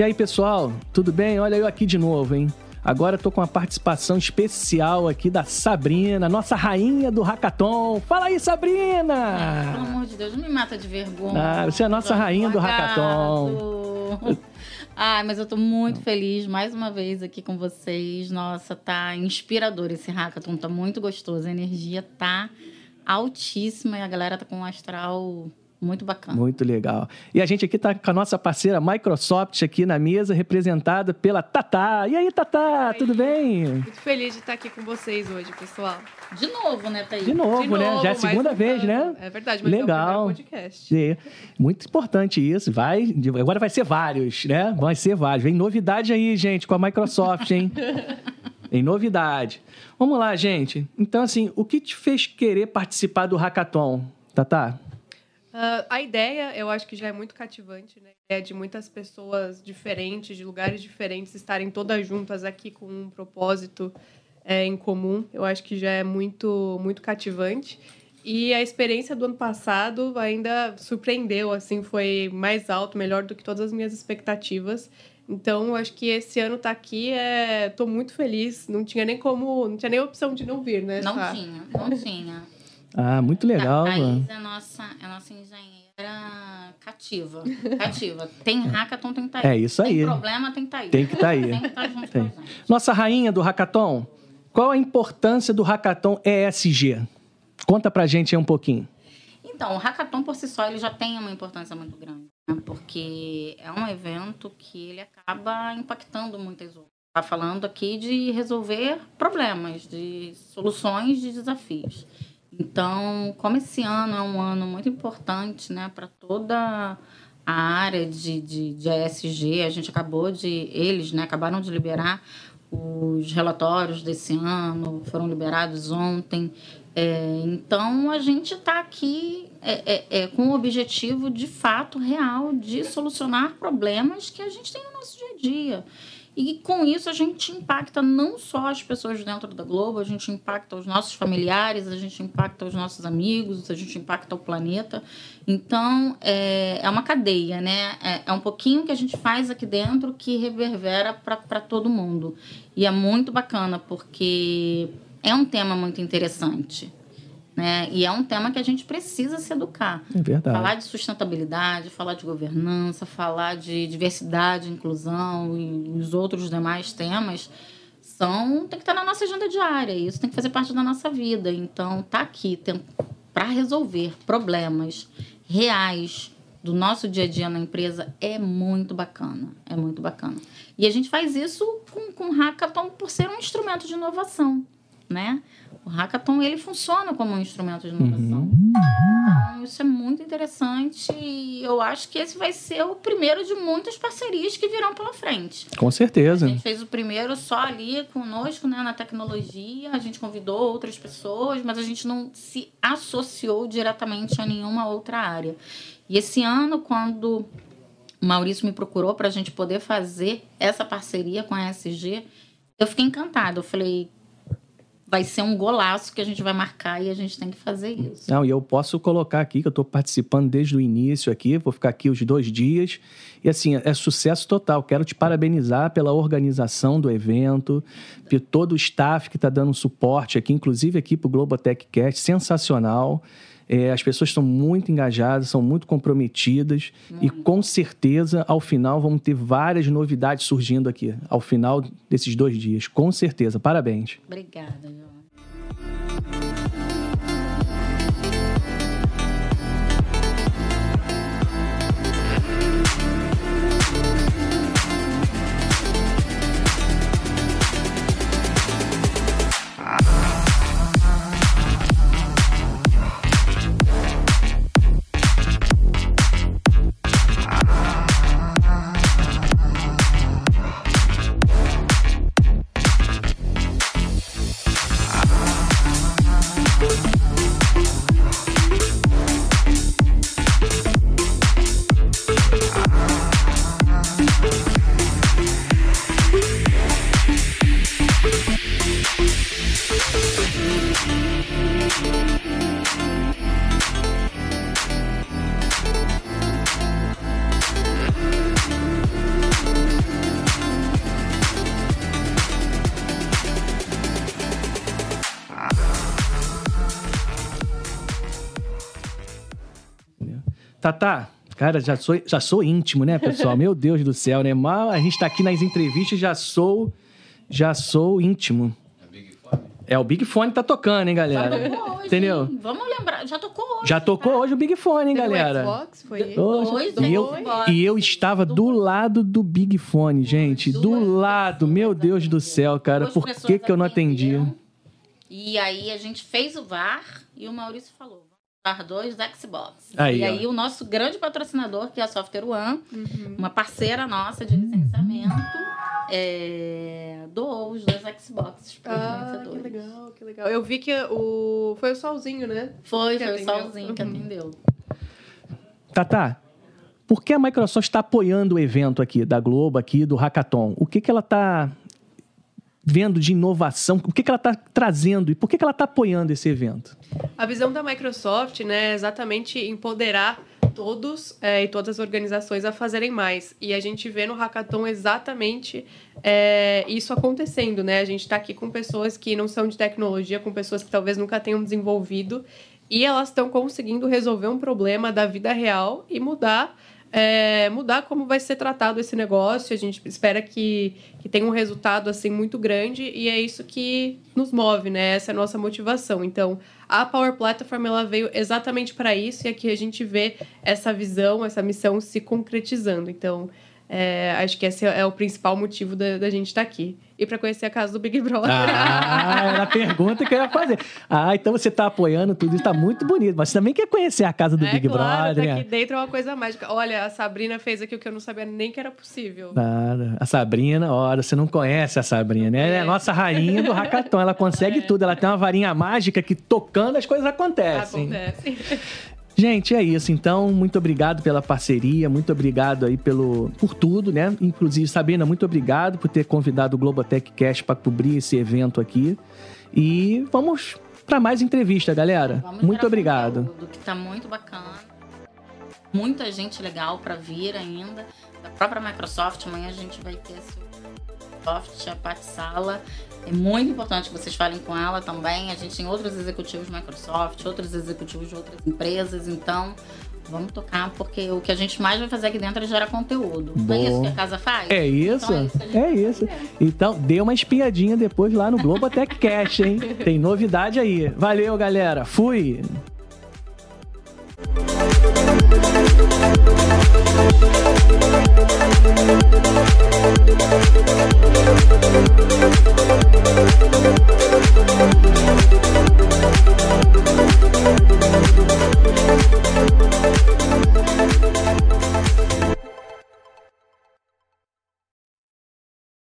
E aí, pessoal, tudo bem? Olha eu aqui de novo, hein? Agora eu tô com uma participação especial aqui da Sabrina, nossa rainha do hackathon. Fala aí, Sabrina! Pelo amor de Deus, não me mata de vergonha. Ah, você é a nossa rainha do hackathon. Ah, mas eu tô muito feliz mais uma vez aqui com vocês. Nossa, tá inspirador esse hackathon, tá muito gostoso. A energia tá altíssima e a galera tá com um astral muito bacana. Muito legal. E a gente aqui está com a nossa parceira Microsoft aqui na mesa, representada pela Tatá. E aí, Tatá, tudo bem? Muito feliz de estar aqui com vocês hoje, pessoal. De novo, né, Thaís? De novo, De né? novo, Já é a segunda vez, né? É verdade, mas Legal. é o primeiro podcast. É, muito importante isso. Vai, agora vai ser vários, né? Vai ser vários. Vem novidade aí, gente, com a Microsoft, hein? Em novidade. Vamos lá, gente. Então, assim, o que te fez querer participar do Hackathon, Tatá? Ah, a ideia, eu acho que já é muito cativante, né? É de muitas pessoas diferentes, de lugares diferentes, estarem todas juntas aqui com um propósito é, em comum. Eu acho que já é muito, muito cativante. E a experiência do ano passado ainda surpreendeu, assim, foi mais alto, melhor do que todas as minhas expectativas. Então, eu acho que esse ano tá aqui, é... tô muito feliz. Não tinha nem como, não tinha nem opção de não vir, né? Não Sá? tinha, não tinha. Ah, muito legal. A. Thaís é a nossa, é a nossa engenheira cativa. Cativa. Tem hackathon, tem Thaís. É isso aí. Tem problema, tem Thaís. Tem que estar aí. Tem que estar junto Tem. com a gente. Nossa rainha do Hackathon, qual a importância do Hackathon ESG? Conta pra gente aí um pouquinho. Então, o hackathon por si só ele já tem uma importância muito grande, né? porque é um evento que ele acaba impactando muitas outras. Está falando aqui de resolver problemas, de soluções de desafios. Então, como esse ano é um ano muito importante né, para toda a área de, de, de ESG, a gente acabou de, eles né, acabaram de liberar os relatórios desse ano, foram liberados ontem. É, então, a gente está aqui é, é, é, com o objetivo, de fato, real, de solucionar problemas que a gente tem no nosso dia a dia. E com isso a gente impacta não só as pessoas dentro da Globo, a gente impacta os nossos familiares, a gente impacta os nossos amigos, a gente impacta o planeta. Então é, é uma cadeia, né? É, é um pouquinho que a gente faz aqui dentro que reverbera para todo mundo. E é muito bacana, porque é um tema muito interessante. Né? E é um tema que a gente precisa se educar. É verdade. Falar de sustentabilidade, falar de governança, falar de diversidade, inclusão e os outros demais temas são tem que estar na nossa agenda diária. Isso tem que fazer parte da nossa vida. Então, tá aqui para resolver problemas reais do nosso dia a dia na empresa é muito bacana. É muito bacana. E a gente faz isso com, com o Hackathon por ser um instrumento de inovação, né? O Hackathon ele funciona como um instrumento de inovação. Então, isso é muito interessante e eu acho que esse vai ser o primeiro de muitas parcerias que virão pela frente. Com A certeza. gente fez o primeiro só ali conosco, né, na tecnologia. A gente convidou outras pessoas, mas a gente não se associou diretamente a nenhuma outra área. E esse ano, quando o Maurício me procurou para a gente poder fazer essa parceria com a SG, eu fiquei encantada. Eu falei, vai ser um golaço que a gente vai marcar e a gente tem que fazer isso. Não, e eu posso colocar aqui que eu estou participando desde o início aqui, vou ficar aqui os dois dias. E assim, é sucesso total. Quero te parabenizar pela organização do evento, por todo o staff que está dando suporte aqui, inclusive aqui para o Globotech Cast, sensacional. É, as pessoas estão muito engajadas, são muito comprometidas e com certeza, ao final, vamos ter várias novidades surgindo aqui, ao final desses dois dias. Com certeza. Parabéns. Obrigada, João. Tatá, cara, já sou, já sou íntimo, né, pessoal? Meu Deus do céu, né? Mal a gente tá aqui nas entrevistas, já sou, já sou íntimo. É, o Big Fone tá tocando, hein, galera? Já tocou hoje, Entendeu? hein? Vamos lembrar, já tocou hoje. Já tocou hoje o Big Fone, hein, Teve o galera? Xbox, foi? Hoje- e, eu, e eu estava do lado do Big Fone, gente. Do lado, meu Deus do céu, cara. Duas Por que, que eu não atendi? E aí a gente fez o VAR e o Maurício falou: dois Xbox. Aí, e ó. aí o nosso grande patrocinador, que é a Software One, Uhum. uma parceira nossa de licenciamento, é, doou os dois Xboxes para os Ah, que vencedores. legal, que legal. Eu vi que o... foi o Solzinho, né? Foi, Que foi o atendeu. Solzinho que Uhum. atendeu. Tatá, por que a Microsoft está apoiando o evento aqui da Globo, aqui do Hackathon? O que, que ela está vendo de inovação? O que, que ela está trazendo e por que, que ela está apoiando esse evento? A visão da Microsoft né, é exatamente empoderar todos é, e todas as organizações a fazerem mais. E a gente vê no Hackathon exatamente é, isso acontecendo. Né? A gente está aqui com pessoas que não são de tecnologia, com pessoas que talvez nunca tenham desenvolvido, e elas estão conseguindo resolver um problema da vida real e mudar. É, mudar como vai ser tratado esse negócio. A gente espera que, que tenha um resultado assim muito grande e é isso que nos move, né? Essa é a nossa motivação. Então, a Power Platform ela veio exatamente para isso e aqui a gente vê essa visão, essa missão se concretizando. Então, é, acho que esse é o principal motivo da, da gente estar aqui. E para conhecer a casa do Big Brother. Ah, era a pergunta que eu ia fazer. Ah, então você está apoiando tudo isso, está muito bonito. Mas você também quer conhecer a casa do é Big claro, Brother, tá aqui dentro é uma coisa mágica. Olha, a Sabrina fez aqui o que eu não sabia nem que era possível. Nada. A Sabrina, ora, você não conhece a Sabrina, né? Ela é a nossa rainha do hackathon. Ela consegue tudo. Ela tem uma varinha mágica que tocando as coisas acontecem. Acontece. Gente, é isso. Então, muito obrigado pela parceria, muito obrigado aí pelo, por tudo, né? Inclusive, Sabrina, muito obrigado por ter convidado o Globotech Cast para cobrir esse evento aqui. E vamos para mais entrevista, galera. Vamos muito obrigado. conteúdo, que tá muito bacana. Muita gente legal para vir ainda. Da própria Microsoft, amanhã a gente vai ter a Microsoft, a Pat Sala. É muito importante que vocês falem com ela também. A gente tem outros executivos Microsoft, outros executivos de outras empresas, então vamos tocar, porque o que a gente mais vai fazer aqui dentro é gerar conteúdo. Não é isso que a casa faz? É isso? Então é isso É isso. Então, dê uma espiadinha depois lá no Globotech Cast, hein? Tem novidade aí. Valeu, galera. Fui!